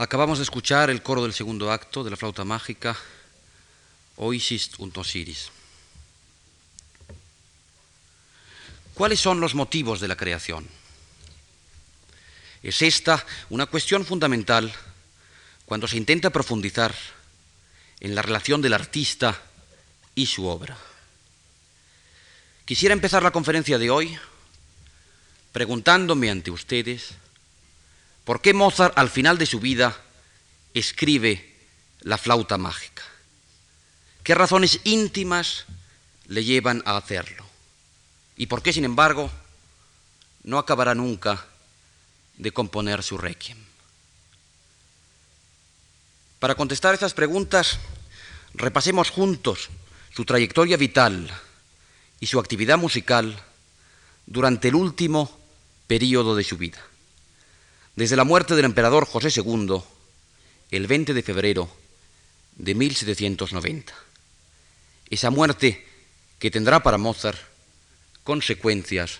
Acabamos de escuchar el coro del segundo acto de la flauta mágica, Oisis und Osiris. ¿Cuáles son los motivos de la creación? Es esta una cuestión fundamental cuando se intenta profundizar en la relación del artista y su obra. Quisiera empezar la conferencia de hoy preguntándome ante ustedes por qué Mozart al final de su vida escribe la flauta mágica. ¿Qué razones íntimas le llevan a hacerlo? ¿Y por qué, sin embargo, no acabará nunca de componer su requiem? Para contestar estas preguntas, repasemos juntos su trayectoria vital y su actividad musical durante el último periodo de su vida. Desde la muerte del emperador José II, el 20 de febrero de 1790. Esa muerte que tendrá para Mozart consecuencias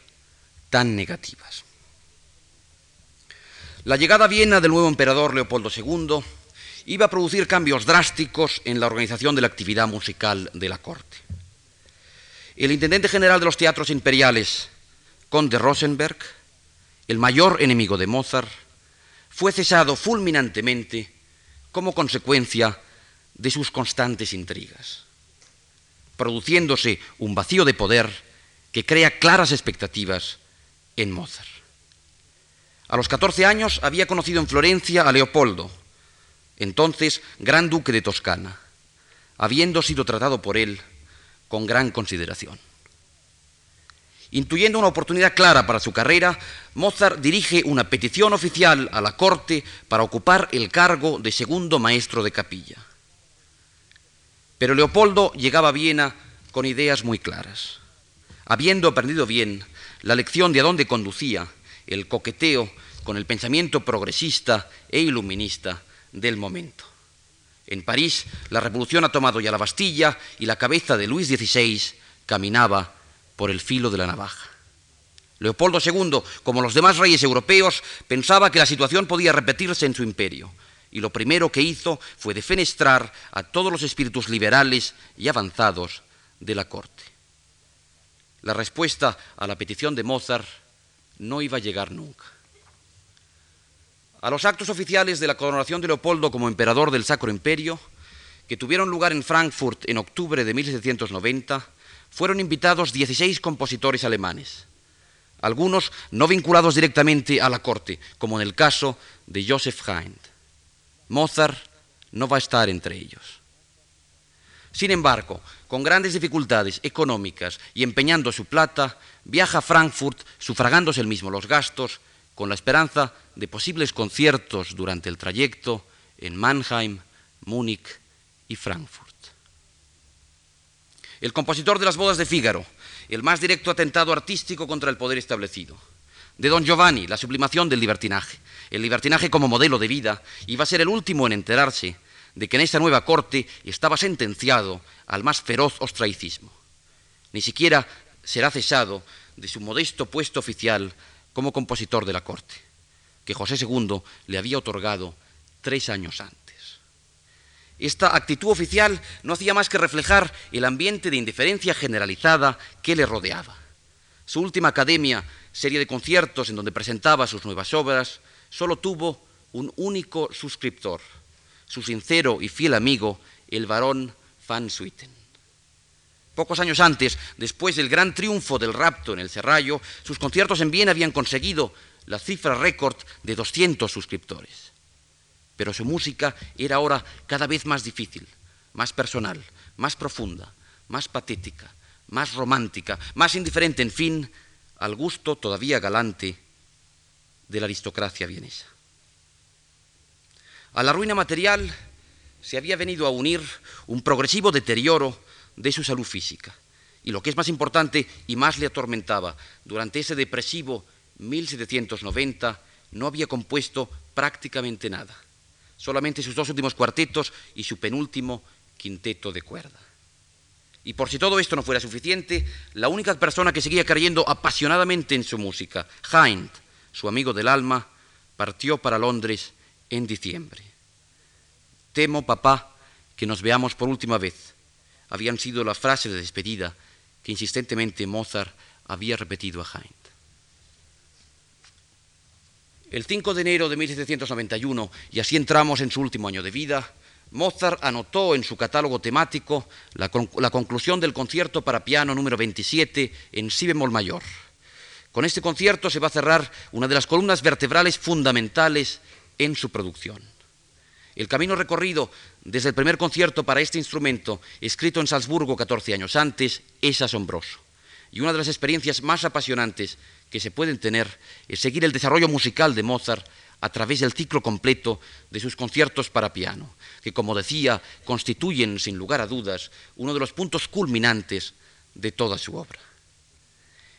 tan negativas. La llegada a Viena del nuevo emperador Leopoldo II iba a producir cambios drásticos en la organización de la actividad musical de la corte. El intendente general de los teatros imperiales, conde Rosenberg, el mayor enemigo de Mozart, fue cesado fulminantemente como consecuencia de sus constantes intrigas, produciéndose un vacío de poder que crea claras expectativas en Mozart. A los 14 años había conocido en Florencia a Leopoldo, entonces gran duque de Toscana, habiendo sido tratado por él con gran consideración. Intuyendo una oportunidad clara para su carrera, Mozart dirige una petición oficial a la corte para ocupar el cargo de segundo maestro de capilla. Pero Leopoldo llegaba a Viena con ideas muy claras habiendo aprendido bien la lección de a dónde conducía el coqueteo con el pensamiento progresista e iluminista del momento. En París, la revolución ha tomado ya la Bastilla y la cabeza de Luis XVI caminaba por el filo de la navaja. Leopoldo II, como los demás reyes europeos, pensaba que la situación podía repetirse en su imperio, y lo primero que hizo fue defenestrar a todos los espíritus liberales y avanzados de la corte. La respuesta a la petición de Mozart no iba a llegar nunca. A los actos oficiales de la coronación de Leopoldo como emperador del Sacro Imperio, que tuvieron lugar en Frankfurt en octubre de 1790, fueron invitados 16 compositores alemanes, algunos no vinculados directamente a la corte, como en el caso de Joseph Haydn. Mozart no va a estar entre ellos. Sin embargo, con grandes dificultades económicas y empeñando su plata, viaja a Frankfurt sufragándose él mismo los gastos, con la esperanza de posibles conciertos durante el trayecto en Mannheim, Múnich y Frankfurt. El compositor de las bodas de Fígaro, el más directo atentado artístico contra el poder establecido. De Don Giovanni, la sublimación del libertinaje. El libertinaje como modelo de vida iba a ser el último en enterarse de que en esta nueva corte estaba sentenciado al más feroz ostracismo. Ni siquiera será cesado de su modesto puesto oficial como compositor de la corte, que José II le había otorgado tres años antes. Esta actitud oficial no hacía más que reflejar el ambiente de indiferencia generalizada que le rodeaba. Su última academia, serie de conciertos en donde presentaba sus nuevas obras, solo tuvo un único suscriptor, su sincero y fiel amigo, el varón Van Swieten. Pocos años antes, después del gran triunfo del rapto en el Serrallo, sus conciertos en Viena habían conseguido la cifra récord de 200 suscriptores. Pero su música era ahora cada vez más difícil, más personal, más profunda, más patética, más romántica, más indiferente, en fin, al gusto todavía galante de la aristocracia vienesa. A la ruina material se había venido a unir un progresivo deterioro de su salud física. Y lo que es más importante y más le atormentaba, durante ese depresivo 1790 no había compuesto prácticamente nada, solamente sus dos últimos cuartetos y su penúltimo quinteto de cuerda. Y por si todo esto no fuera suficiente, la única persona que seguía creyendo apasionadamente en su música, Hind, su amigo del alma, partió para Londres en diciembre. Temo, papá, que nos veamos por última vez. Habían sido las frases de despedida que insistentemente Mozart había repetido a Haydn. El 5 de enero de 1791, y así entramos en su último año de vida, Mozart anotó en su catálogo temático la, conclusión del concierto para piano número 27 en si bemol mayor. Con este concierto se va a cerrar una de las columnas vertebrales fundamentales en su producción. El camino recorrido desde el primer concierto para este instrumento, escrito en Salzburgo 14 años antes, es asombroso. Y una de las experiencias más apasionantes que se pueden tener es seguir el desarrollo musical de Mozart a través del ciclo completo de sus conciertos para piano, que, como decía, constituyen, sin lugar a dudas, uno de los puntos culminantes de toda su obra.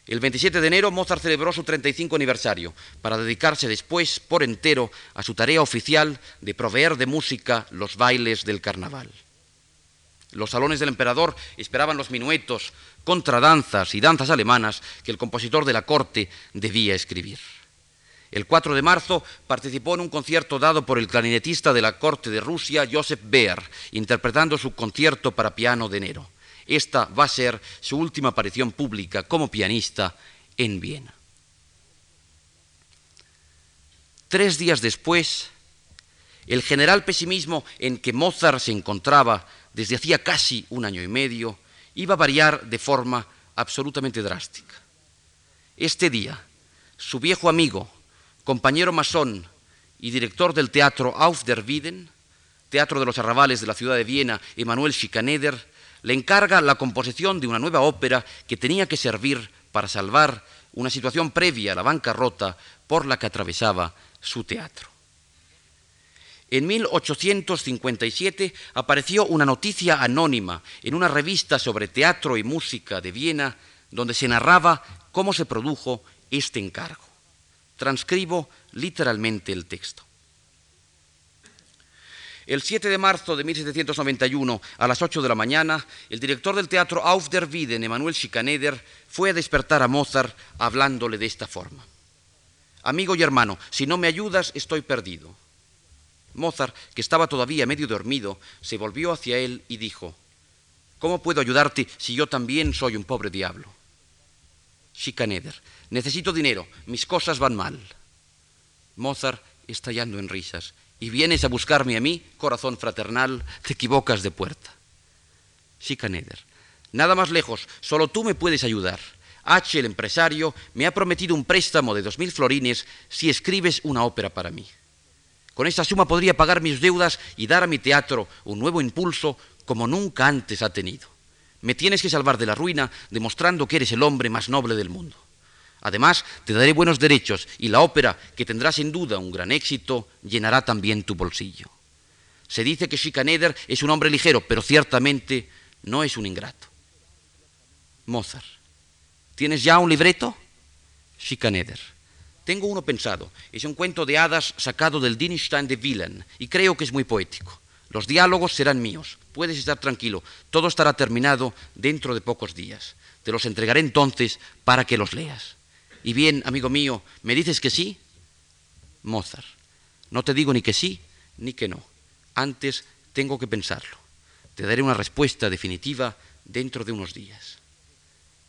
El 27 de enero Mozart celebró su 35 aniversario para dedicarse después por entero a su tarea oficial de proveer de música los bailes del carnaval. Los salones del emperador esperaban los minuetos, contradanzas y danzas alemanas que el compositor de la corte debía escribir. El 4 de marzo participó en un concierto dado por el clarinetista de la corte de Rusia, Joseph Beer, interpretando su concierto para piano de enero. Esta va a ser su última aparición pública como pianista en Viena. Tres días después, el general pesimismo en que Mozart se encontraba desde hacía casi un año y medio iba a variar de forma absolutamente drástica. Este día, su viejo amigo, compañero masón y director del teatro Auf der Wieden, teatro de los arrabales de la ciudad de Viena, Emanuel Schikaneder, le encarga la composición de una nueva ópera que tenía que servir para salvar una situación previa a la bancarrota por la que atravesaba su teatro. En 1857 apareció una noticia anónima en una revista sobre teatro y música de Viena donde se narraba cómo se produjo este encargo. Transcribo literalmente el texto. El 7 de marzo de 1791, a las 8 de la mañana, el director del teatro Auf der Wieden, Emanuel Schikaneder, fue a despertar a Mozart hablándole de esta forma. Amigo y hermano, si no me ayudas, estoy perdido. Mozart, que estaba todavía medio dormido, se volvió hacia él y dijo, ¿Cómo puedo ayudarte si yo también soy un pobre diablo? Schikaneder, necesito dinero, mis cosas van mal. Mozart, estallando en risas, y vienes a buscarme a mí, corazón fraternal, te equivocas de puerta. Schikaneder, nada más lejos, solo tú me puedes ayudar. H, el empresario, me ha prometido un préstamo de dos mil florines si escribes una ópera para mí. Con esta suma podría pagar mis deudas y dar a mi teatro un nuevo impulso como nunca antes ha tenido. Me tienes que salvar de la ruina demostrando que eres el hombre más noble del mundo. Además, te daré buenos derechos y la ópera, que tendrá sin duda un gran éxito, llenará también tu bolsillo. Se dice que Schikaneder es un hombre ligero, pero ciertamente no es un ingrato. Mozart. ¿Tienes ya un libreto? Schikaneder. Tengo uno pensado. Es un cuento de hadas sacado del Dienstein de Wilhelm y creo que es muy poético. Los diálogos serán míos. Puedes estar tranquilo. Todo estará terminado dentro de pocos días. Te los entregaré entonces para que los leas. Y bien, amigo mío, ¿me dices que sí? Mozart. No te digo ni que sí ni que no. Antes tengo que pensarlo. Te daré una respuesta definitiva dentro de unos días.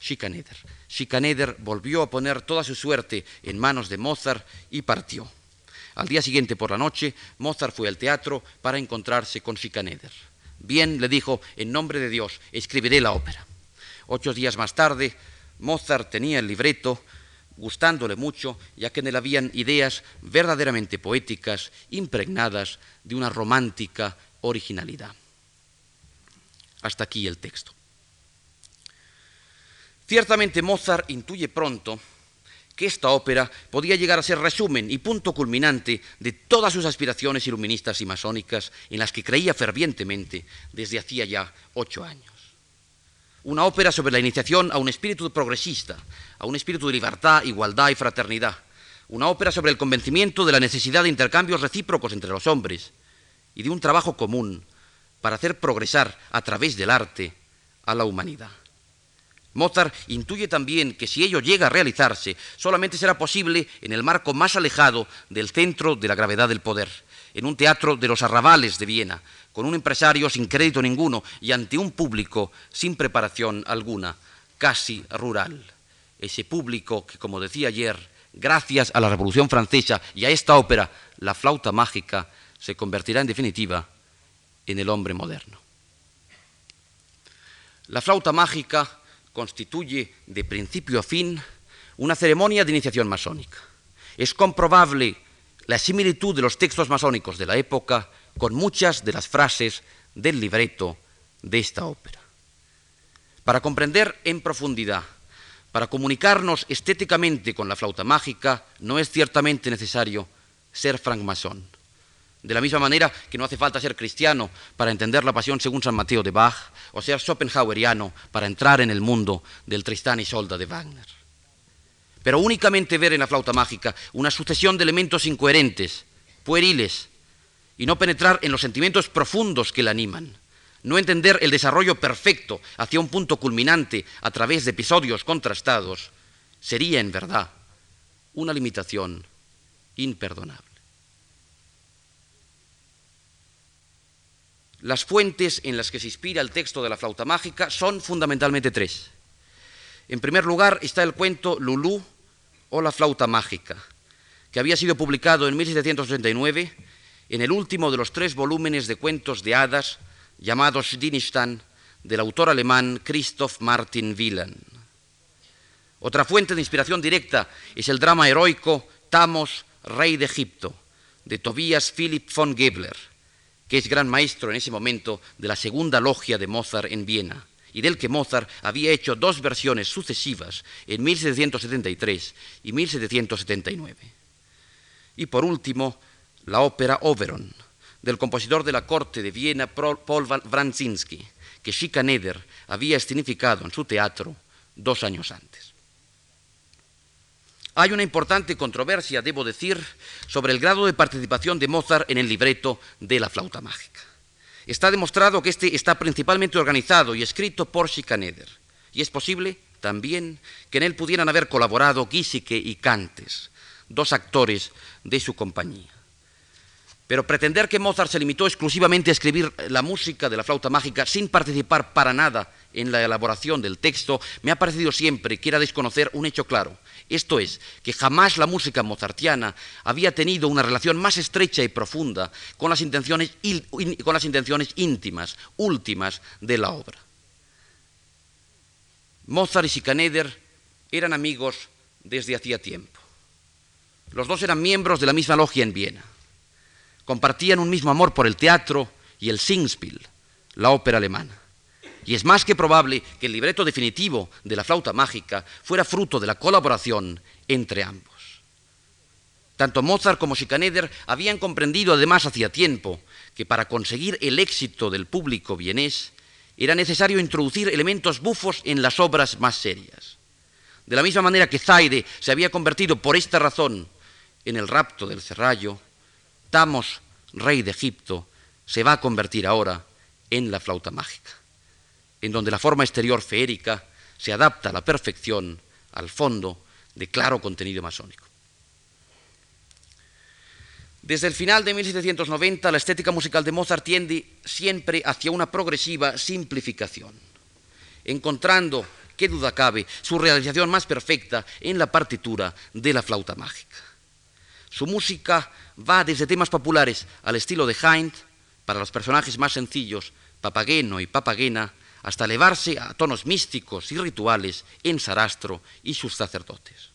Schikaneder. Schikaneder volvió a poner toda su suerte en manos de Mozart y partió. Al día siguiente por la noche, Mozart fue al teatro para encontrarse con Schikaneder. Bien, le dijo, en nombre de Dios, escribiré la ópera. Ocho días más tarde, Mozart tenía el libreto, gustándole mucho, ya que en él habían ideas verdaderamente poéticas, impregnadas de una romántica originalidad. Hasta aquí el texto. Ciertamente Mozart intuye pronto que esta ópera podía llegar a ser resumen y punto culminante de todas sus aspiraciones iluministas y masónicas en las que creía fervientemente desde hacía ya ocho años. Una ópera sobre la iniciación a un espíritu progresista, a un espíritu de libertad, igualdad y fraternidad. Una ópera sobre el convencimiento de la necesidad de intercambios recíprocos entre los hombres y de un trabajo común para hacer progresar a través del arte a la humanidad. Mozart intuye también que si ello llega a realizarse, solamente será posible en el marco más alejado del centro de la gravedad del poder, en un teatro de los arrabales de Viena, con un empresario sin crédito ninguno y ante un público sin preparación alguna, casi rural. Ese público que, como decía ayer, gracias a la Revolución Francesa y a esta ópera, la flauta mágica, se convertirá en definitiva en el hombre moderno. La flauta mágica constituye de principio a fin una ceremonia de iniciación masónica. Es comprobable la similitud de los textos masónicos de la época con muchas de las frases del libreto de esta ópera. Para comprender en profundidad, para comunicarnos estéticamente con la flauta mágica, no es ciertamente necesario ser francmasón. De la misma manera que no hace falta ser cristiano para entender la pasión según San Mateo de Bach, o ser Schopenhaueriano para entrar en el mundo del Tristán y Solda de Wagner. Pero únicamente ver en la flauta mágica una sucesión de elementos incoherentes, pueriles, y no penetrar en los sentimientos profundos que la animan, no entender el desarrollo perfecto hacia un punto culminante a través de episodios contrastados, sería en verdad una limitación imperdonable. Las fuentes en las que se inspira el texto de la flauta mágica son fundamentalmente tres. En primer lugar está el cuento Lulú o la flauta mágica, que había sido publicado en 1789 en el último de los tres volúmenes de cuentos de hadas llamados Dinistan del autor alemán Christoph Martin Wieland. Otra fuente de inspiración directa es el drama heroico Tamos, rey de Egipto, de Tobias Philipp von Gebler que es gran maestro en ese momento de la segunda logia de Mozart en Viena, y del que Mozart había hecho dos versiones sucesivas en 1773 y 1779. Y por último, la ópera Oberon, del compositor de la corte de Viena Paul Wranitzky, que Schikaneder había escenificado en su teatro dos años antes. Hay una importante controversia, debo decir, sobre el grado de participación de Mozart en el libreto de la flauta mágica. Está demostrado que este está principalmente organizado y escrito por Schikaneder, y es posible también que en él pudieran haber colaborado Giesecke y Cantes, dos actores de su compañía. Pero pretender que Mozart se limitó exclusivamente a escribir la música de la flauta mágica sin participar para nada en la elaboración del texto me ha parecido siempre que era desconocer un hecho claro, esto es, que jamás la música mozartiana había tenido una relación más estrecha y profunda con las intenciones, con las intenciones íntimas, últimas de la obra. Mozart y Schikaneder eran amigos desde hacía tiempo. Los dos eran miembros de la misma logia en Viena. Compartían un mismo amor por el teatro y el Singspiel, la ópera alemana. Y es más que probable que el libreto definitivo de la flauta mágica fuera fruto de la colaboración entre ambos. Tanto Mozart como Schikaneder habían comprendido además hacía tiempo que para conseguir el éxito del público vienés era necesario introducir elementos bufos en las obras más serias. De la misma manera que Zaide se había convertido por esta razón en el rapto del Cerrallo, Tamos, rey de Egipto, se va a convertir ahora en la flauta mágica en donde la forma exterior feérica se adapta a la perfección al fondo de claro contenido masónico. Desde el final de 1790, la estética musical de Mozart tiende siempre hacia una progresiva simplificación, encontrando, qué duda cabe, su realización más perfecta en la partitura de la flauta mágica. Su música va desde temas populares al estilo de Hind, para los personajes más sencillos, Papageno y Papagena, hasta elevarse a tonos místicos y rituales en Sarastro y sus sacerdotes.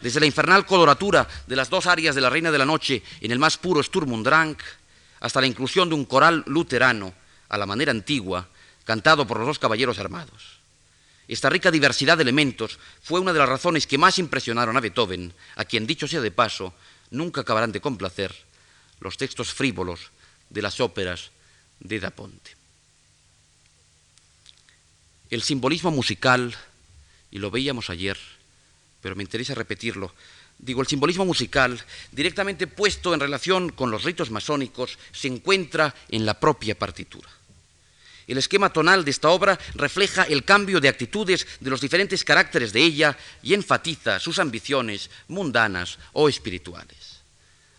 Desde la infernal coloratura de las dos arias de la Reina de la Noche en el más puro Sturm und Drang, hasta la inclusión de un coral luterano a la manera antigua, cantado por los dos caballeros armados. Esta rica diversidad de elementos fue una de las razones que más impresionaron a Beethoven, a quien, dicho sea de paso, nunca acabarán de complacer los textos frívolos de las óperas de Da Ponte el simbolismo musical, y lo veíamos ayer, pero me interesa repetirlo, digo, el simbolismo musical, directamente puesto en relación con los ritos masónicos, se encuentra en la propia partitura. El esquema tonal de esta obra refleja el cambio de actitudes de los diferentes caracteres de ella y enfatiza sus ambiciones mundanas o espirituales.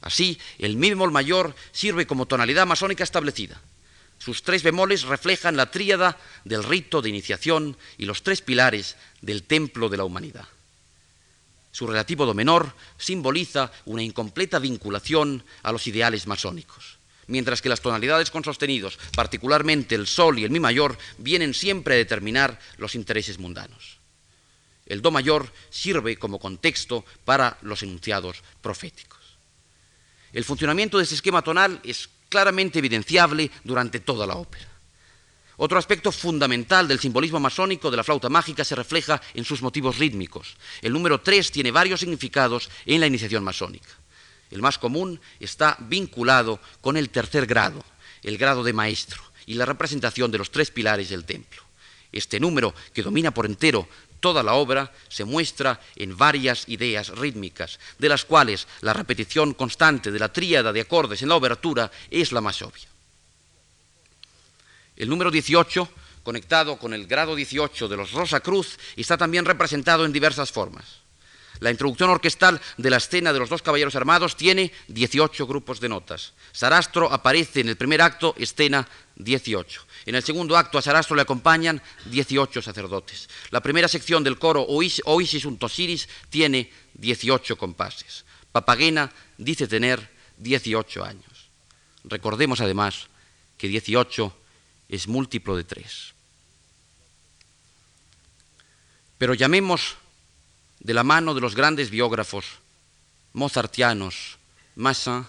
Así, el mi bemol mayor sirve como tonalidad masónica establecida. Sus tres bemoles reflejan la tríada del rito de iniciación y los tres pilares del templo de la humanidad. Su relativo do menor simboliza una incompleta vinculación a los ideales masónicos, mientras que las tonalidades con sostenidos, particularmente el sol y el mi mayor, vienen siempre a determinar los intereses mundanos. El do mayor sirve como contexto para los enunciados proféticos. El funcionamiento de este esquema tonal es claramente evidenciable durante toda la ópera. Otro aspecto fundamental del simbolismo masónico de la flauta mágica se refleja en sus motivos rítmicos. El número 3 tiene varios significados en la iniciación masónica. El más común está vinculado con el tercer grado, el grado de maestro, y la representación de los tres pilares del templo. Este número, que domina por entero toda la obra, se muestra en varias ideas rítmicas, de las cuales la repetición constante de la tríada de acordes en la obertura es la más obvia. El número 18, conectado con el grado 18 de los Rosa Cruz, está también representado en diversas formas. La introducción orquestal de la escena de los dos caballeros armados tiene 18 grupos de notas. Sarastro aparece en el primer acto, escena 18. En el segundo acto a Sarastro le acompañan 18 sacerdotes. La primera sección del coro Oisis Untosiris tiene 18 compases. Papagena dice tener 18 años. Recordemos además que 18 es múltiplo de tres. Pero llamemos de la mano de los grandes biógrafos mozartianos, Massin,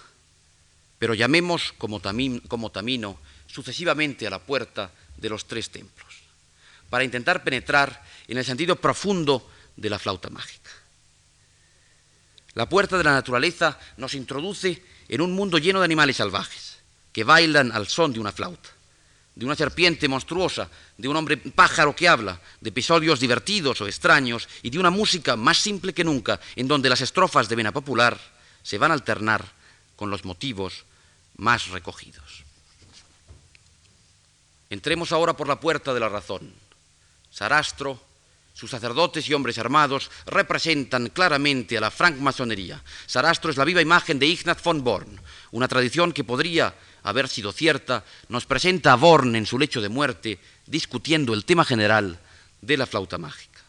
pero llamemos como, como Tamino sucesivamente a la puerta de los tres templos, para intentar penetrar en el sentido profundo de la flauta mágica. La puerta de la naturaleza nos introduce en un mundo lleno de animales salvajes, que bailan al son de una flauta de una serpiente monstruosa, de un hombre pájaro que habla, de episodios divertidos o extraños y de una música más simple que nunca, en donde las estrofas de vena popular se van a alternar con los motivos más recogidos. Entremos ahora por la puerta de la razón. Sarastro, sus sacerdotes y hombres armados representan claramente a la francmasonería. Sarastro es la viva imagen de Ignaz von Born, una tradición que podría haber sido cierta, nos presenta a Born en su lecho de muerte discutiendo el tema general de la flauta mágica.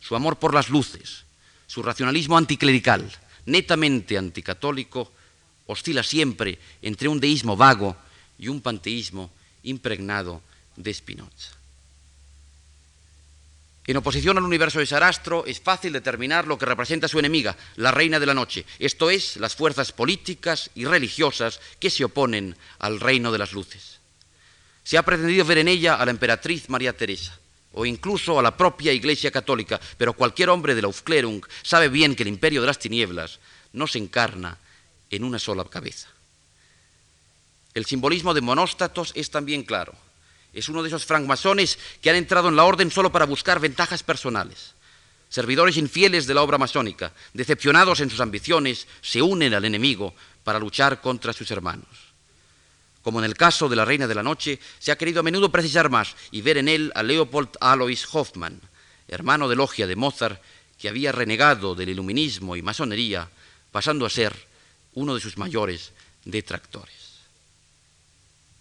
Su amor por las luces, su racionalismo anticlerical, netamente anticatólico, oscila siempre entre un deísmo vago y un panteísmo impregnado de Spinoza. En oposición al universo de Sarastro, es fácil determinar lo que representa su enemiga, la reina de la noche, esto es, las fuerzas políticas y religiosas que se oponen al reino de las luces. Se ha pretendido ver en ella a la emperatriz María Teresa, o incluso a la propia Iglesia Católica, pero cualquier hombre de la Aufklärung sabe bien que el imperio de las tinieblas no se encarna en una sola cabeza. El simbolismo de monóstatos es también claro. Es uno de esos francmasones que han entrado en la orden solo para buscar ventajas personales. Servidores infieles de la obra masónica, decepcionados en sus ambiciones, se unen al enemigo para luchar contra sus hermanos. Como en el caso de la Reina de la Noche, se ha querido a menudo precisar más y ver en él a Leopold Alois Hoffmann, hermano de logia de Mozart, que había renegado del iluminismo y masonería, pasando a ser uno de sus mayores detractores.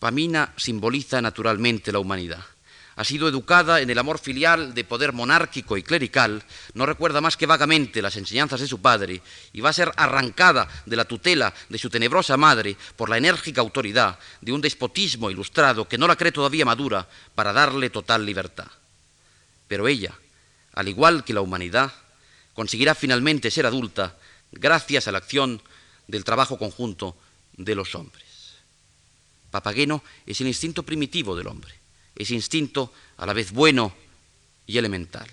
Pamina simboliza naturalmente la humanidad. Ha sido educada en el amor filial de poder monárquico y clerical, no recuerda más que vagamente las enseñanzas de su padre y va a ser arrancada de la tutela de su tenebrosa madre por la enérgica autoridad de un despotismo ilustrado que no la cree todavía madura para darle total libertad. Pero ella, al igual que la humanidad, conseguirá finalmente ser adulta gracias a la acción del trabajo conjunto de los hombres. Papageno es el instinto primitivo del hombre, es instinto a la vez bueno y elemental.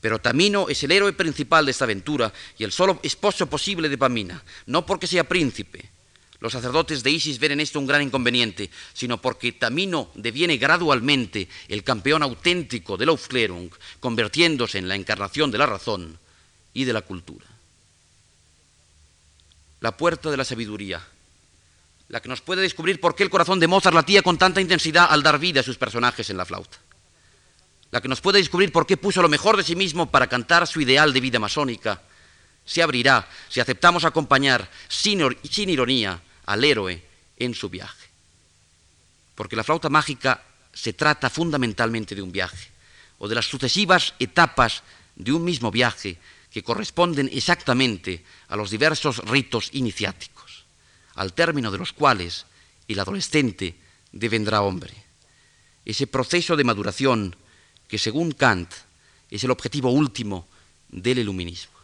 Pero Tamino es el héroe principal de esta aventura y el solo esposo posible de Pamina, no porque sea príncipe. Los sacerdotes de Isis ven en esto un gran inconveniente, sino porque Tamino deviene gradualmente el campeón auténtico de la Aufklärung, convirtiéndose en la encarnación de la razón y de la cultura. La puerta de la sabiduría la que nos puede descubrir por qué el corazón de Mozart latía con tanta intensidad al dar vida a sus personajes en la flauta. La que nos puede descubrir por qué puso lo mejor de sí mismo para cantar su ideal de vida masónica se abrirá si aceptamos acompañar sin, sin ironía al héroe en su viaje. Porque la flauta mágica se trata fundamentalmente de un viaje, o de las sucesivas etapas de un mismo viaje que corresponden exactamente a los diversos ritos iniciáticos, al término de los cuales el adolescente devendrá hombre. Ese proceso de maduración que, según Kant, es el objetivo último del iluminismo.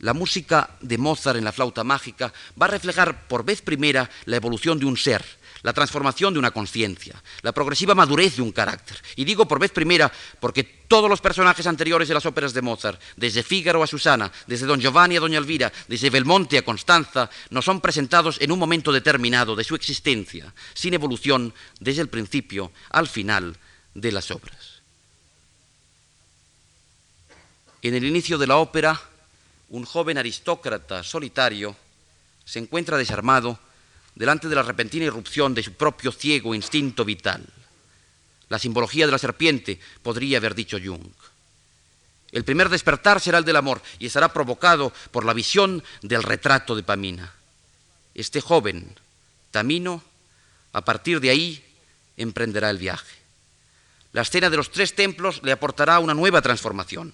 La música de Mozart en la flauta mágica va a reflejar por vez primera la evolución de un ser, la transformación de una conciencia, la progresiva madurez de un carácter. Y digo por vez primera porque todos los personajes anteriores de las óperas de Mozart, desde Fígaro a Susana, desde Don Giovanni a Doña Elvira, desde Belmonte a Constanza, nos son presentados en un momento determinado de su existencia, sin evolución desde el principio al final de las obras. En el inicio de la ópera, un joven aristócrata solitario se encuentra desarmado delante de la repentina irrupción de su propio ciego instinto vital. La simbología de la serpiente, podría haber dicho Jung. El primer despertar será el del amor y estará provocado por la visión del retrato de Pamina. Este joven, Tamino, a partir de ahí emprenderá el viaje. La escena de los tres templos le aportará una nueva transformación.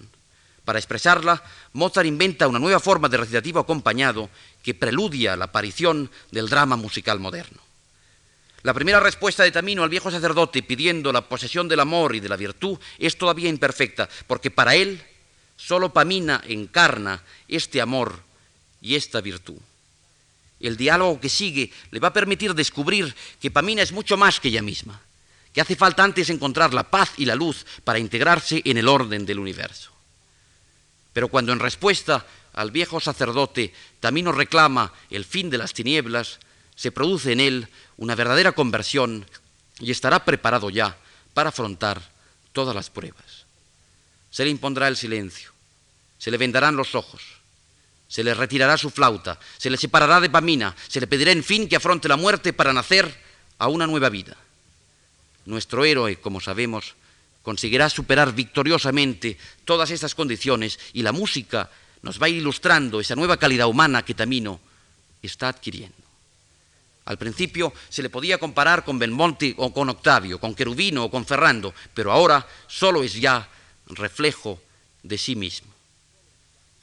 Para expresarla, Mozart inventa una nueva forma de recitativo acompañado que preludia la aparición del drama musical moderno. La primera respuesta de Tamino al viejo sacerdote pidiendo la posesión del amor y de la virtud es todavía imperfecta, porque para él solo Pamina encarna este amor y esta virtud. El diálogo que sigue le va a permitir descubrir que Pamina es mucho más que ella misma, que hace falta antes encontrar la paz y la luz para integrarse en el orden del universo. Pero cuando en respuesta al viejo sacerdote Tamino reclama el fin de las tinieblas, se produce en él una verdadera conversión y estará preparado ya para afrontar todas las pruebas. Se le impondrá el silencio, se le vendarán los ojos, se le retirará su flauta, se le separará de Pamina, se le pedirá en fin que afronte la muerte para nacer a una nueva vida. Nuestro héroe, como sabemos, conseguirá superar victoriosamente todas estas condiciones y la música nos va a ilustrando esa nueva calidad humana que Tamino está adquiriendo. Al principio se le podía comparar con Belmonte o con Octavio, con Querubino o con Ferrando, pero ahora solo es ya reflejo de sí mismo.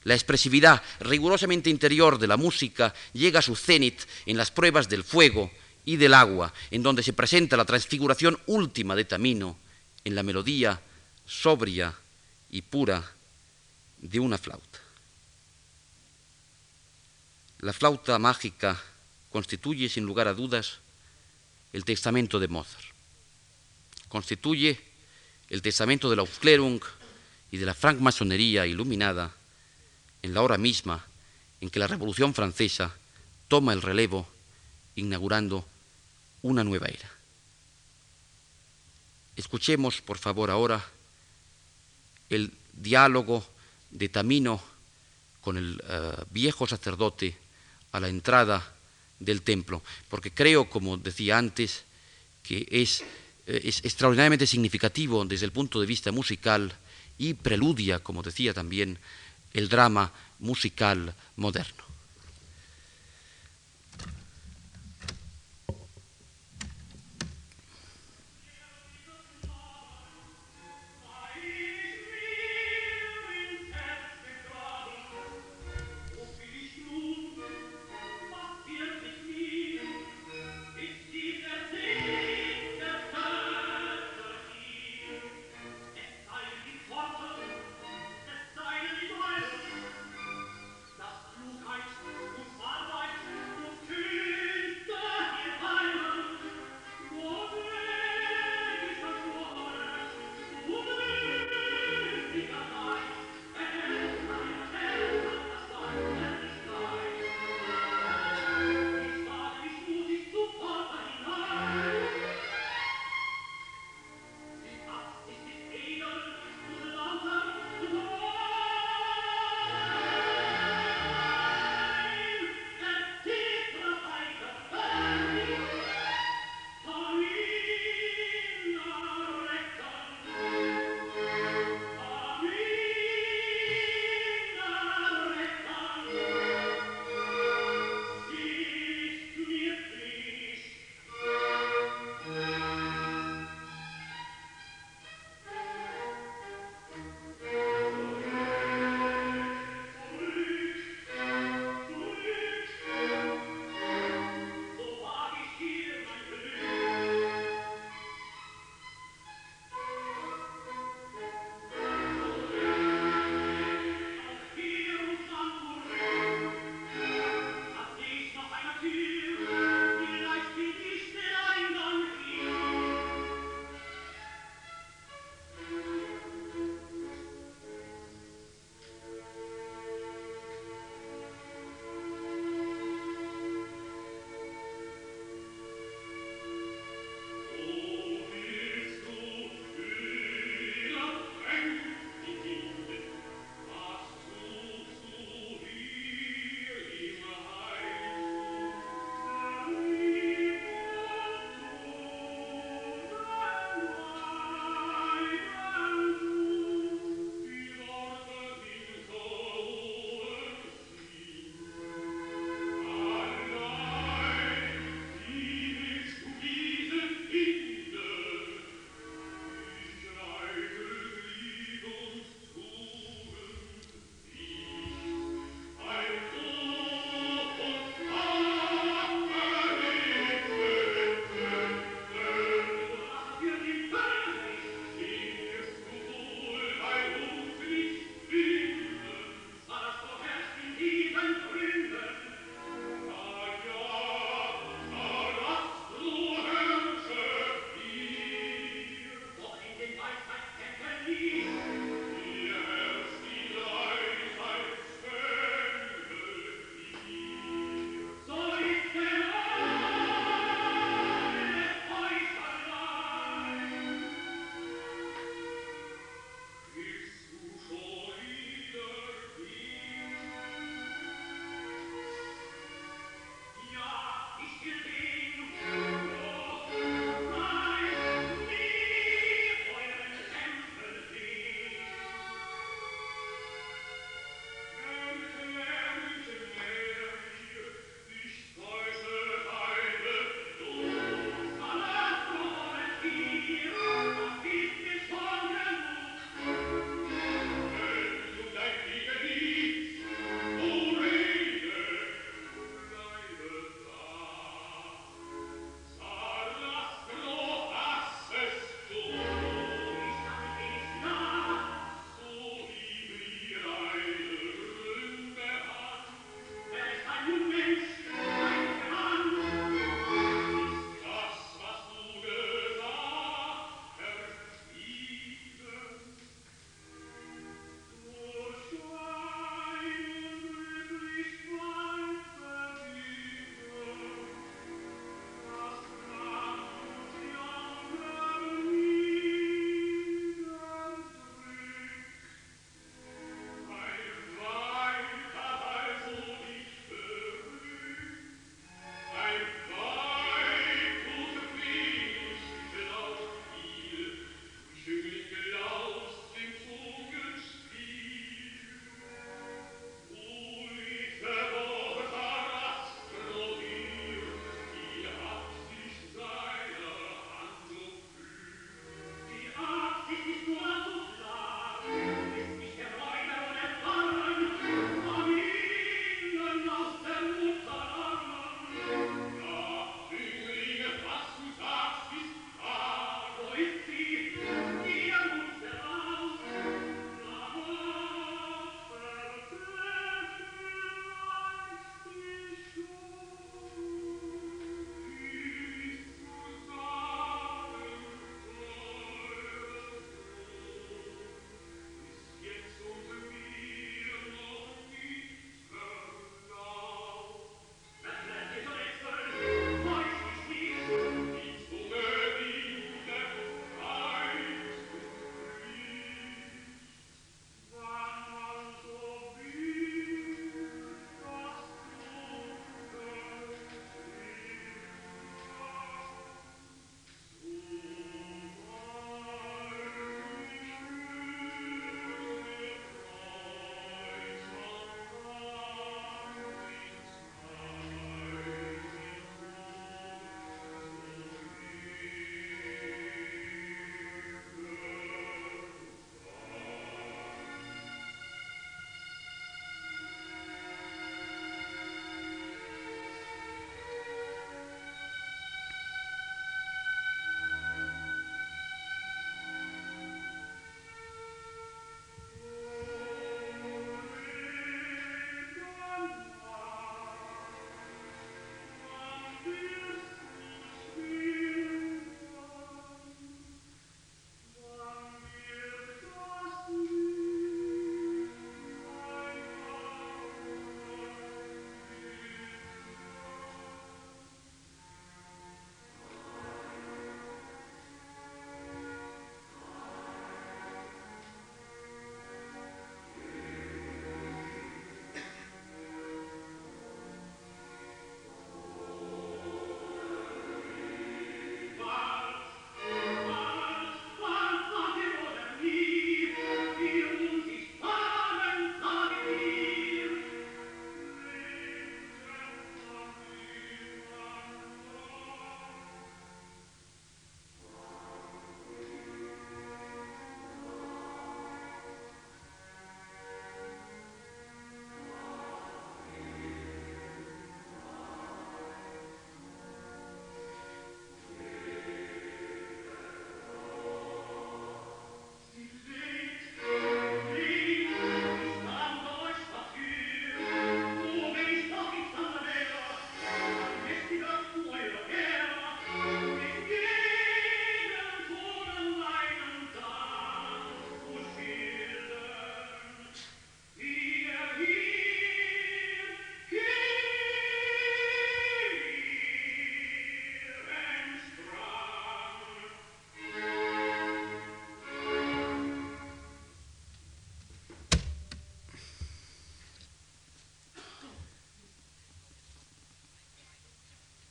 La expresividad rigurosamente interior de la música llega a su cenit en las pruebas del fuego y del agua, en donde se presenta la transfiguración última de Tamino en la melodía sobria y pura de una flauta. La flauta mágica constituye, sin lugar a dudas, el testamento de Mozart. Constituye el testamento de la Aufklärung y de la francmasonería iluminada en la hora misma en que la Revolución Francesa toma el relevo, inaugurando una nueva era. Escuchemos, por favor, ahora el diálogo de Tamino con el eh, viejo sacerdote a la entrada del templo, porque creo, como decía antes, que es, eh, es extraordinariamente significativo desde el punto de vista musical y preludia, como decía también, el drama musical moderno.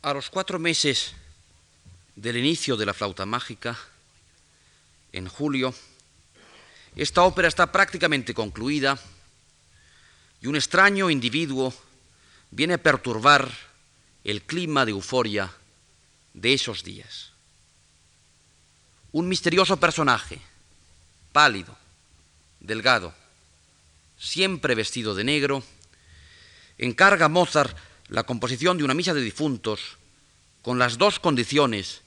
A los cuatro meses del inicio de la flauta mágica, en julio, esta ópera está prácticamente concluida y un extraño individuo viene a perturbar el clima de euforia de esos días. Un misterioso personaje, pálido, delgado, siempre vestido de negro, encarga a Mozart la composición de una misa de difuntos con las dos condiciones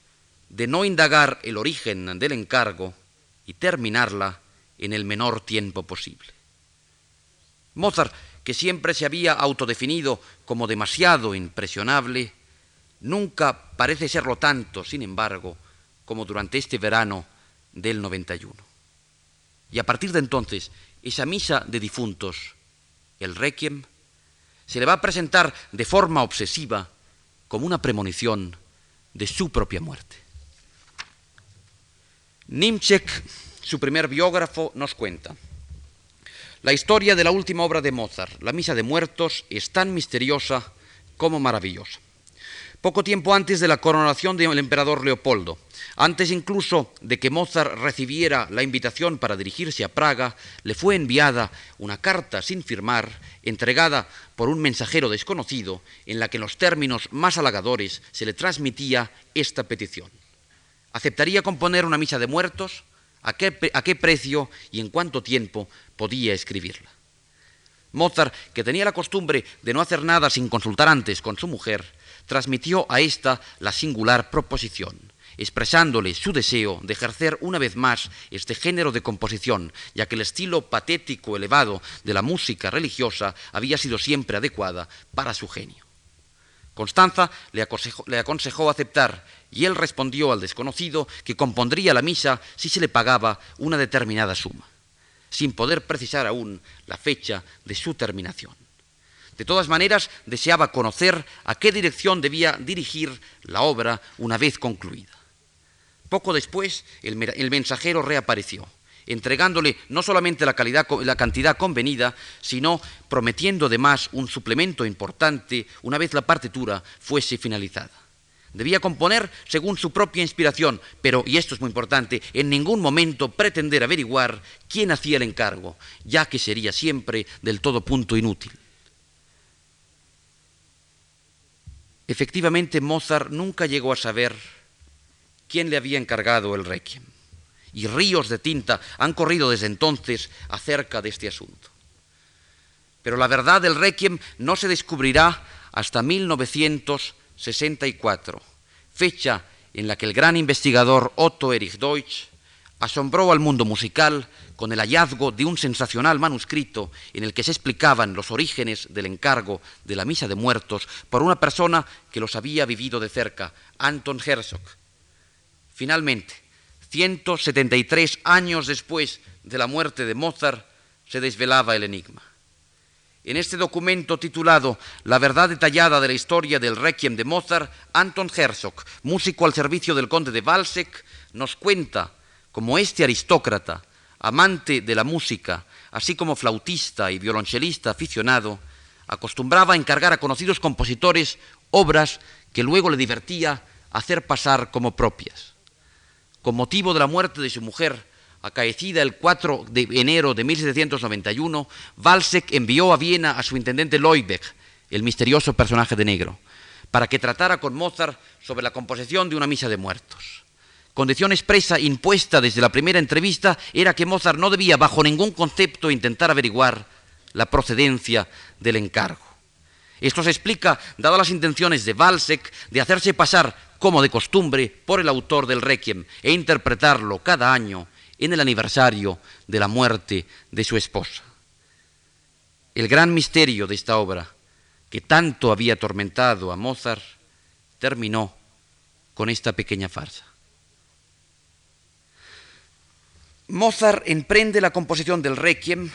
de no indagar el origen del encargo y terminarla en el menor tiempo posible. Mozart, que siempre se había autodefinido como demasiado impresionable, nunca parece serlo tanto, sin embargo, como durante este verano del 91. Y a partir de entonces, esa misa de difuntos, el requiem, se le va a presentar de forma obsesiva como una premonición de su propia muerte. Nimchek, su primer biógrafo, nos cuenta. La historia de la última obra de Mozart, La Misa de Muertos, es tan misteriosa como maravillosa. Poco tiempo antes de la coronación del emperador Leopoldo, antes incluso de que Mozart recibiera la invitación para dirigirse a Praga, le fue enviada una carta sin firmar, entregada por un mensajero desconocido, en la que en los términos más halagadores se le transmitía esta petición. ¿Aceptaría componer una misa de muertos? ¿A qué, a qué precio y en cuánto tiempo podía escribirla? Mozart, que tenía la costumbre de no hacer nada sin consultar antes con su mujer, transmitió a ésta la singular proposición expresándole su deseo de ejercer una vez más este género de composición, ya que el estilo patético elevado de la música religiosa había sido siempre adecuada para su genio. Constanza le aconsejó, aceptar y él respondió al desconocido que compondría la misa si se le pagaba una determinada suma, sin poder precisar aún la fecha de su terminación. De todas maneras, deseaba conocer a qué dirección debía dirigir la obra una vez concluida. Poco después, el, mensajero reapareció, entregándole no solamente la, la cantidad convenida, sino prometiendo además un suplemento importante una vez la partitura fuese finalizada. Debía componer según su propia inspiración, pero, y esto es muy importante, en ningún momento pretender averiguar quién hacía el encargo, ya que sería siempre del todo punto inútil. Efectivamente, Mozart nunca llegó a saber quién le había encargado el requiem. Y ríos de tinta han corrido desde entonces acerca de este asunto. Pero la verdad del requiem no se descubrirá hasta 1964, fecha en la que el gran investigador Otto Erich Deutsch asombró al mundo musical con el hallazgo de un sensacional manuscrito en el que se explicaban los orígenes del encargo de la misa de muertos por una persona que los había vivido de cerca, Anton Herzog, Finalmente, 173 años después de la muerte de Mozart, se desvelaba el enigma. En este documento titulado La verdad detallada de la historia del Requiem de Mozart, Anton Herzog, músico al servicio del conde de Walsek, nos cuenta cómo este aristócrata, amante de la música, así como flautista y violonchelista aficionado, acostumbraba a encargar a conocidos compositores obras que luego le divertía hacer pasar como propias con motivo de la muerte de su mujer, acaecida el 4 de enero de 1791, Walsek envió a Viena a su intendente Leubeck, el misterioso personaje de negro, para que tratara con Mozart sobre la composición de una misa de muertos. Condición expresa impuesta desde la primera entrevista era que Mozart no debía bajo ningún concepto intentar averiguar la procedencia del encargo. Esto se explica, dadas las intenciones de Walsek de hacerse pasar como de costumbre, por el autor del Requiem e interpretarlo cada año en el aniversario de la muerte de su esposa. El gran misterio de esta obra, que tanto había atormentado a Mozart, terminó con esta pequeña farsa. Mozart emprende la composición del Requiem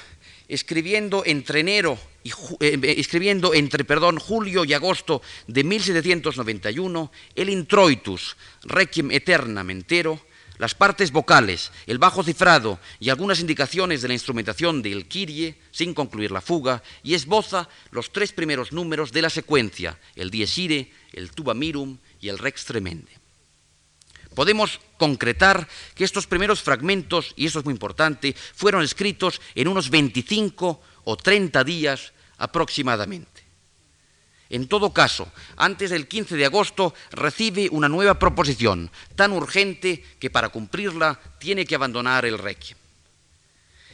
escribiendo entre enero y eh, eh, escribiendo entre perdón, julio y agosto de 1791 el Introitus, Requiem Eternam entero, las partes vocales, el bajo cifrado y algunas indicaciones de la instrumentación del Kyrie, sin concluir la fuga, y esboza los tres primeros números de la secuencia, el Dies Irae, el Tuba Mirum y el Rex Tremende. Podemos concretar que estos primeros fragmentos, y eso es muy importante, fueron escritos en unos 25 o 30 días aproximadamente. En todo caso, antes del 15 de agosto recibe una nueva proposición, tan urgente que para cumplirla tiene que abandonar el Requiem.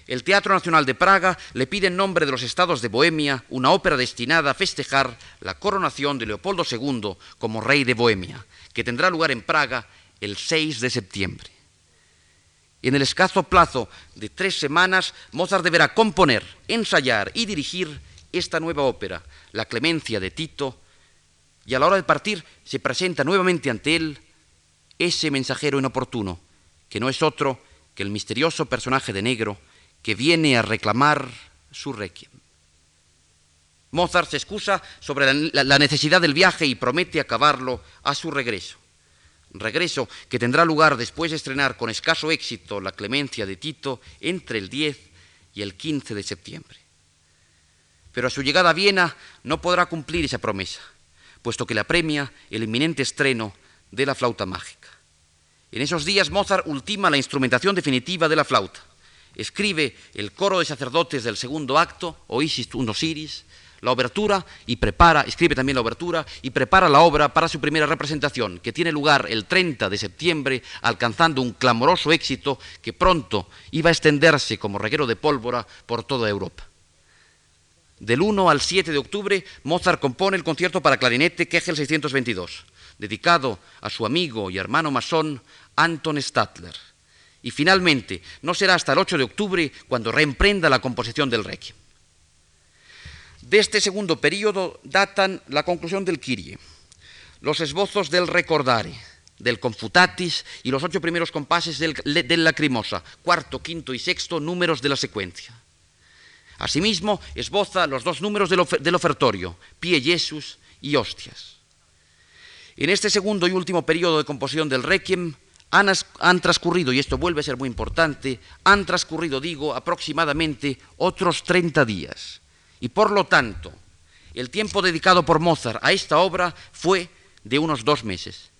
El Teatro Nacional de Praga le pide en nombre de los estados de Bohemia una ópera destinada a festejar la coronación de Leopoldo II como rey de Bohemia, que tendrá lugar en Praga el 6 de septiembre. En el escaso plazo de tres semanas, Mozart deberá componer, ensayar y dirigir esta nueva ópera, La Clemencia de Tito, y a la hora de partir se presenta nuevamente ante él ese mensajero inoportuno, que no es otro que el misterioso personaje de negro que viene a reclamar su requiem. Mozart se excusa sobre la necesidad del viaje y promete acabarlo a su regreso regreso que tendrá lugar después de estrenar con escaso éxito la clemencia de Tito entre el 10 y el 15 de septiembre. Pero a su llegada a Viena no podrá cumplir esa promesa, puesto que le apremia el inminente estreno de la flauta mágica. En esos días Mozart ultima la instrumentación definitiva de la flauta. Escribe el coro de sacerdotes del segundo acto, Oisis Osiris, la obertura y prepara, escribe también la obertura y prepara la obra para su primera representación, que tiene lugar el 30 de septiembre, alcanzando un clamoroso éxito que pronto iba a extenderse como reguero de pólvora por toda Europa. Del 1 al 7 de octubre, Mozart compone el concierto para clarinete Kegel 622, dedicado a su amigo y hermano masón Anton Stadler. Y finalmente, no será hasta el 8 de octubre cuando reemprenda la composición del Requiem. De este segundo periodo datan la conclusión del Kyrie, los esbozos del Recordare, del Confutatis y los ocho primeros compases del, Lacrimosa, cuarto, quinto y sexto números de la secuencia. Asimismo, esboza los dos números del, ofertorio, Pie Jesus y Hostias. En este segundo y último periodo de composición del Requiem han, han, transcurrido, y esto vuelve a ser muy importante, han transcurrido, digo, aproximadamente otros 30 días. Y por lo tanto, el tiempo dedicado por Mozart a esta obra fue de unos dos meses.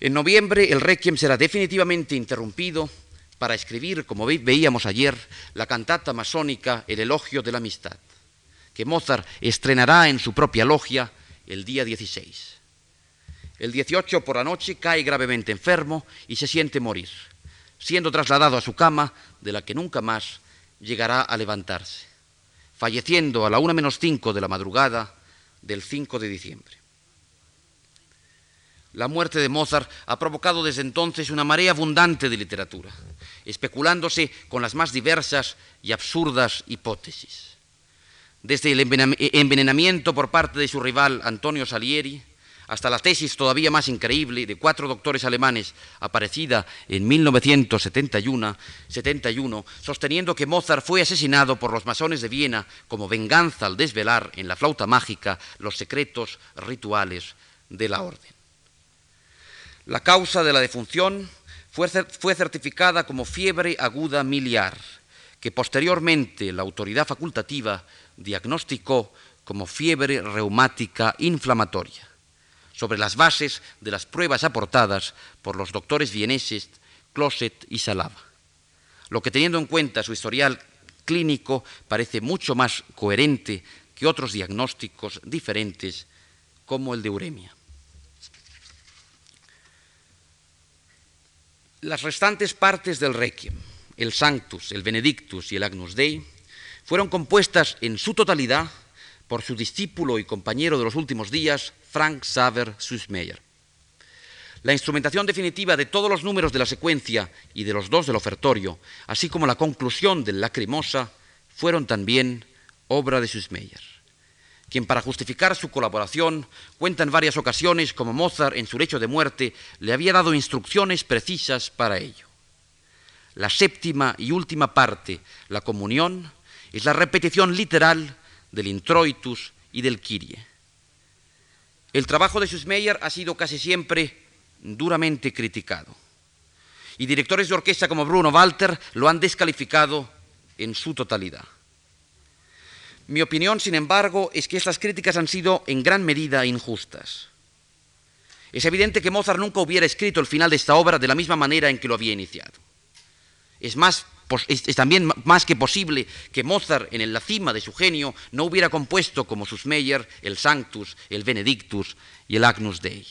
En noviembre el requiem será definitivamente interrumpido para escribir, como veíamos ayer, la cantata masónica El elogio de la amistad, que Mozart estrenará en su propia logia el día 16. El 18 por la noche cae gravemente enfermo y se siente morir, siendo trasladado a su cama, de la que nunca más llegará a levantarse falleciendo a la una menos cinco de la madrugada del 5 de diciembre. La muerte de Mozart ha provocado desde entonces una marea abundante de literatura, especulándose con las más diversas y absurdas hipótesis. Desde el envenenamiento por parte de su rival Antonio Salieri, hasta la tesis todavía más increíble de cuatro doctores alemanes aparecida en 1971, 71, sosteniendo que Mozart fue asesinado por los masones de Viena como venganza al desvelar en la flauta mágica los secretos rituales de la orden. La causa de la defunción fue, fue certificada como fiebre aguda miliar, que posteriormente la autoridad facultativa diagnosticó como fiebre reumática inflamatoria sobre las bases de las pruebas aportadas por los doctores vieneses Closet y Salava, lo que teniendo en cuenta su historial clínico parece mucho más coherente que otros diagnósticos diferentes como el de uremia. Las restantes partes del Requiem, el Sanctus, el Benedictus y el Agnus Dei, fueron compuestas en su totalidad por su discípulo y compañero de los últimos días, Frank Xaver Sussmeyer. La instrumentación definitiva de todos los números de la secuencia y de los dos del ofertorio, así como la conclusión del Lacrimosa, fueron también obra de Sussmeyer, quien para justificar su colaboración cuenta en varias ocasiones como Mozart en su lecho de muerte le había dado instrucciones precisas para ello. La séptima y última parte, la comunión, es la repetición literal del introitus y del Kyrie. El trabajo de Schussmeyer ha sido casi siempre duramente criticado. Y directores de orquesta como Bruno Walter lo han descalificado en su totalidad. Mi opinión, sin embargo, es que estas críticas han sido en gran medida injustas. Es evidente que Mozart nunca hubiera escrito el final de esta obra de la misma manera en que lo había iniciado. Es, más, es, también más que posible que Mozart, en la cima de su genio, no hubiera compuesto como sus Meyer el Sanctus, el Benedictus y el Agnus Dei.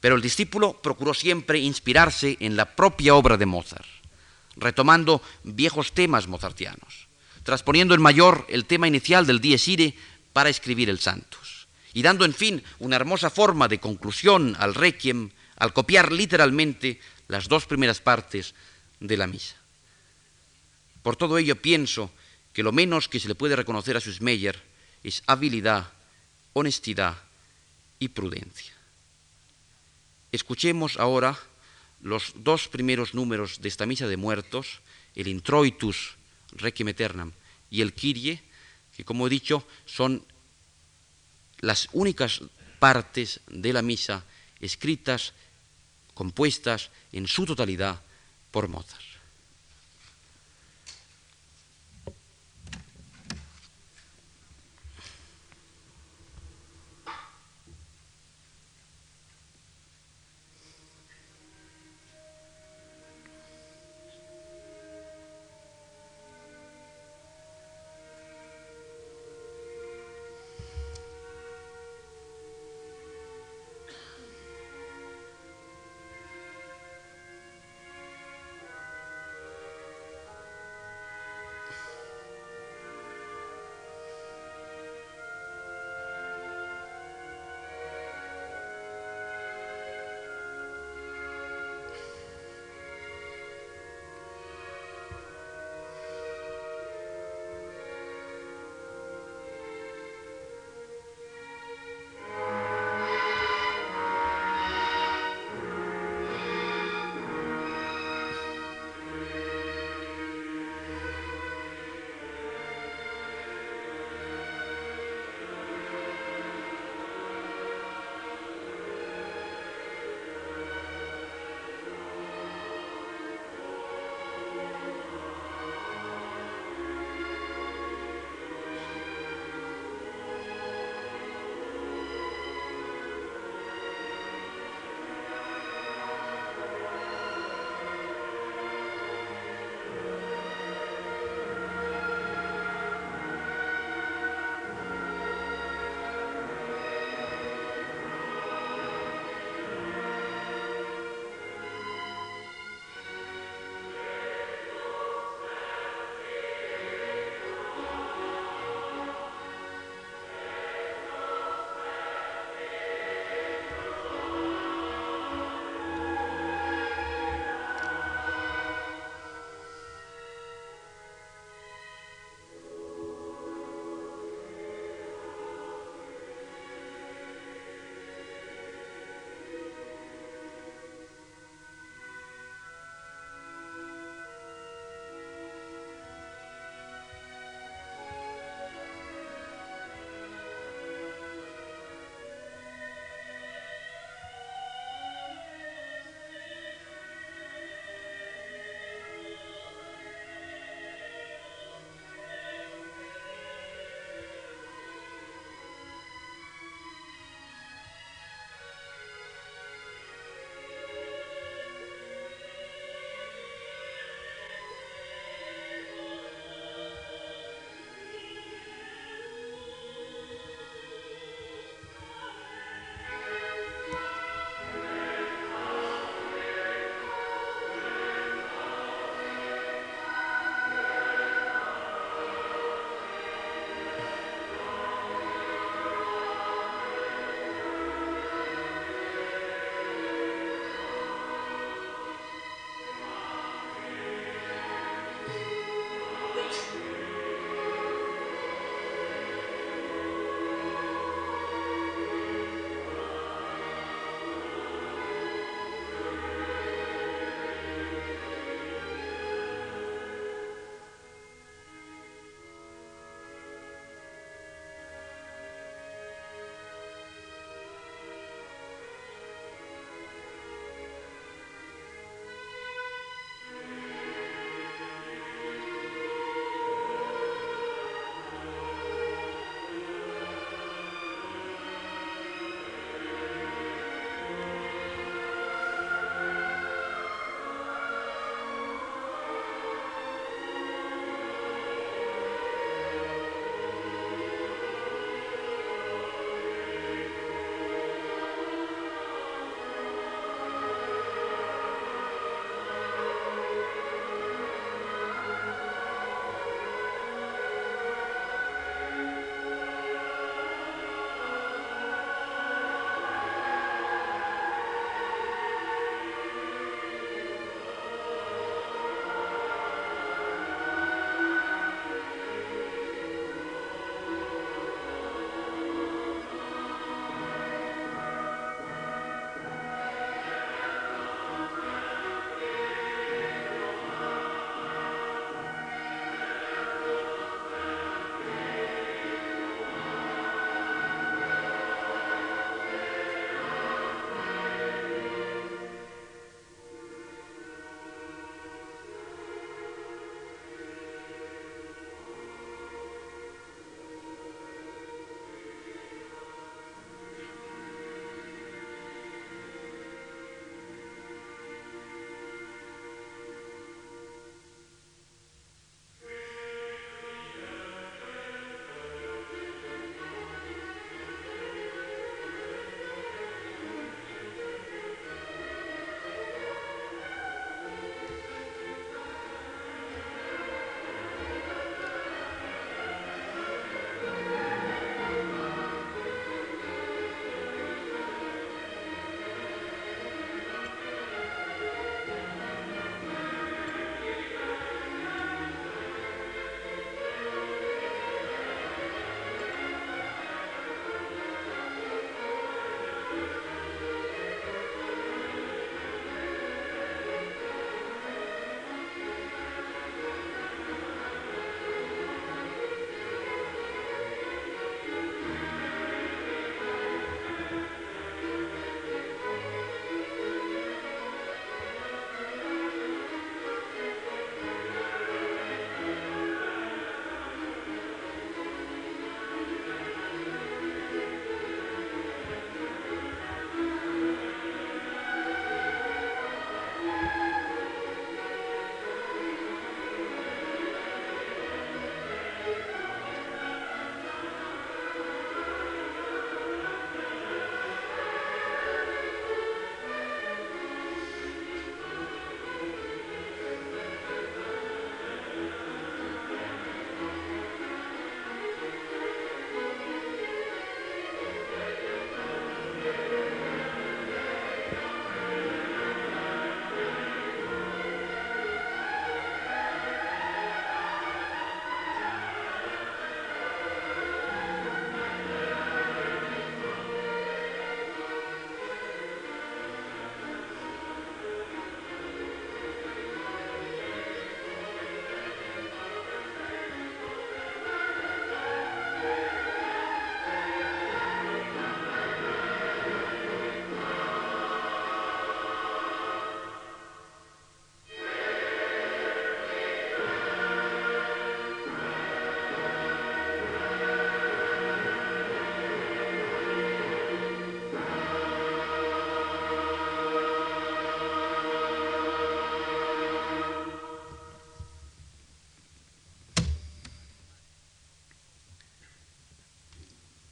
Pero el discípulo procuró siempre inspirarse en la propia obra de Mozart, retomando viejos temas mozartianos, transponiendo en mayor el tema inicial del Dies Irae para escribir el Sanctus, y dando en fin una hermosa forma de conclusión al Requiem al copiar literalmente las dos primeras partes de la misa. Por todo ello pienso que lo menos que se le puede reconocer a Schussmeyer es habilidad, honestidad y prudencia. Escuchemos ahora los dos primeros números de esta misa de muertos, el Introitus Requiem Eternam y el Kyrie, que como he dicho son las únicas partes de la misa escritas, compuestas en su totalidad por Mozart.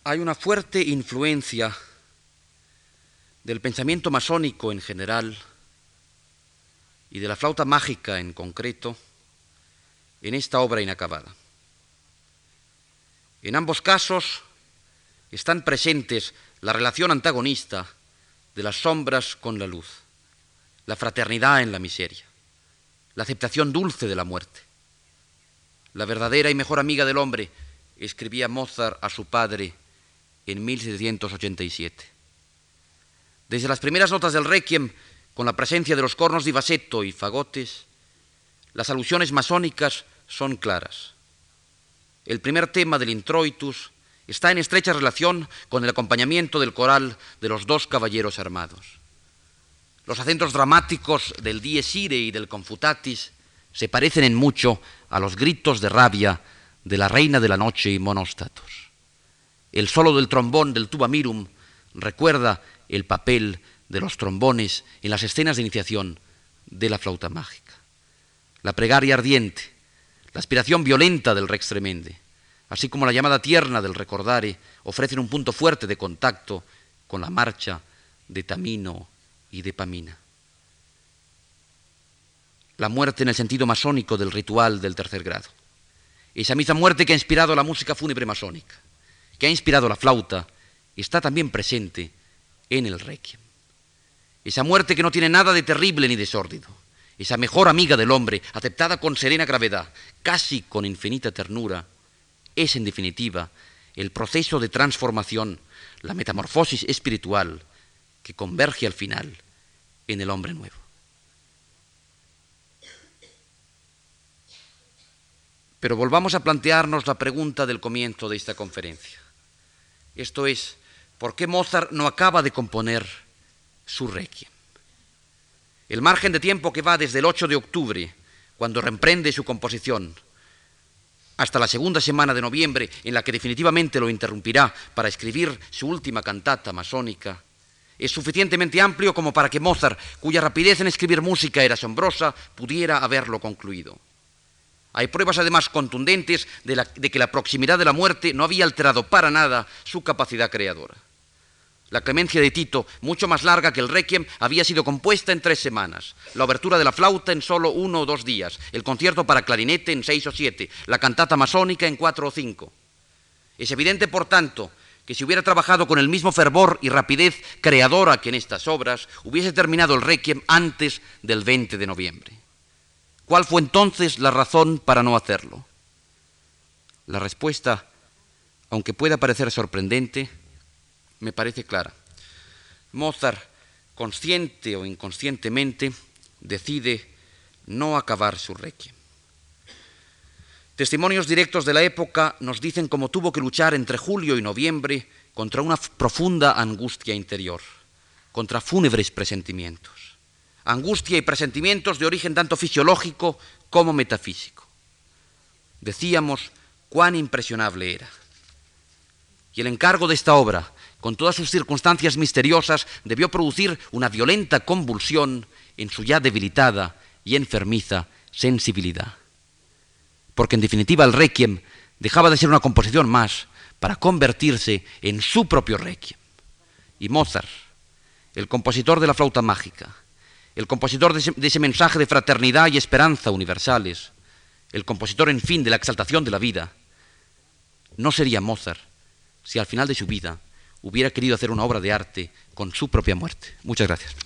Hay una fuerte influencia del pensamiento masónico en general y de la flauta mágica en concreto en esta obra inacabada. En ambos casos están presentes la relación antagonista de las sombras con la luz, la fraternidad en la miseria, la aceptación dulce de la muerte. La verdadera y mejor amiga del hombre, escribía Mozart a su padre en 1787. Desde las primeras notas del Requiem, con la presencia de los cornos de baseto y fagotes, las alusiones masónicas son claras. El primer tema del introitus está en estrecha relación con el acompañamiento del coral de los dos caballeros armados. Los acentos dramáticos del Dies Irae y del Confutatis se parecen en mucho a los gritos de rabia de la reina de la noche y monóstatos. El solo del trombón del tuba mirum recuerda el papel de los trombones en las escenas de iniciación de la flauta mágica. La pregaria ardiente, la aspiración violenta del rex tremende, así como la llamada tierna del recordare, ofrecen un punto fuerte de contacto con la marcha de Tamino y de Pamina. La muerte en el sentido masónico del ritual del tercer grado. Esa misma muerte que ha inspirado la música fúnebre masónica, que ha inspirado la flauta, está también presente en el requiem. Esa muerte que no tiene nada de terrible ni de sórdido, esa mejor amiga del hombre, aceptada con serena gravedad, casi con infinita ternura, es en definitiva el proceso de transformación, la metamorfosis espiritual que converge al final en el hombre nuevo. Pero volvamos a plantearnos la pregunta del comienzo de esta conferencia. Esto es, ¿por qué Mozart no acaba de componer su requiem? El margen de tiempo que va desde el 8 de octubre, cuando reemprende su composición, hasta la segunda semana de noviembre, en la que definitivamente lo interrumpirá para escribir su última cantata masónica, es suficientemente amplio como para que Mozart, cuya rapidez en escribir música era asombrosa, pudiera haberlo concluido. Hay pruebas además contundentes de, que la proximidad de la muerte no había alterado para nada su capacidad creadora. La clemencia de Tito, mucho más larga que el requiem, había sido compuesta en tres semanas. La obertura de la flauta en solo uno o dos días. El concierto para clarinete en seis o siete. La cantata masónica en cuatro o cinco. Es evidente, por tanto, que si hubiera trabajado con el mismo fervor y rapidez creadora que en estas obras, hubiese terminado el requiem antes del 20 de noviembre. ¿Cuál fue entonces la razón para no hacerlo? La respuesta, aunque pueda parecer sorprendente, me parece clara. Mozart, consciente o inconscientemente, decide no acabar su requiem. Testimonios directos de la época nos dicen cómo tuvo que luchar entre julio y noviembre contra una profunda angustia interior, contra fúnebres presentimientos. Angustia y presentimientos de origen tanto fisiológico como metafísico. Decíamos cuán impresionable era. Y el encargo de esta obra, con todas sus circunstancias misteriosas, debió producir una violenta convulsión en su ya debilitada y enfermiza sensibilidad. Porque en definitiva el requiem dejaba de ser una composición más para convertirse en su propio requiem. Y Mozart, el compositor de la flauta mágica, el compositor de ese, mensaje de fraternidad y esperanza universales, el compositor, en fin, de la exaltación de la vida, no sería Mozart si al final de su vida hubiera querido hacer una obra de arte con su propia muerte. Muchas gracias.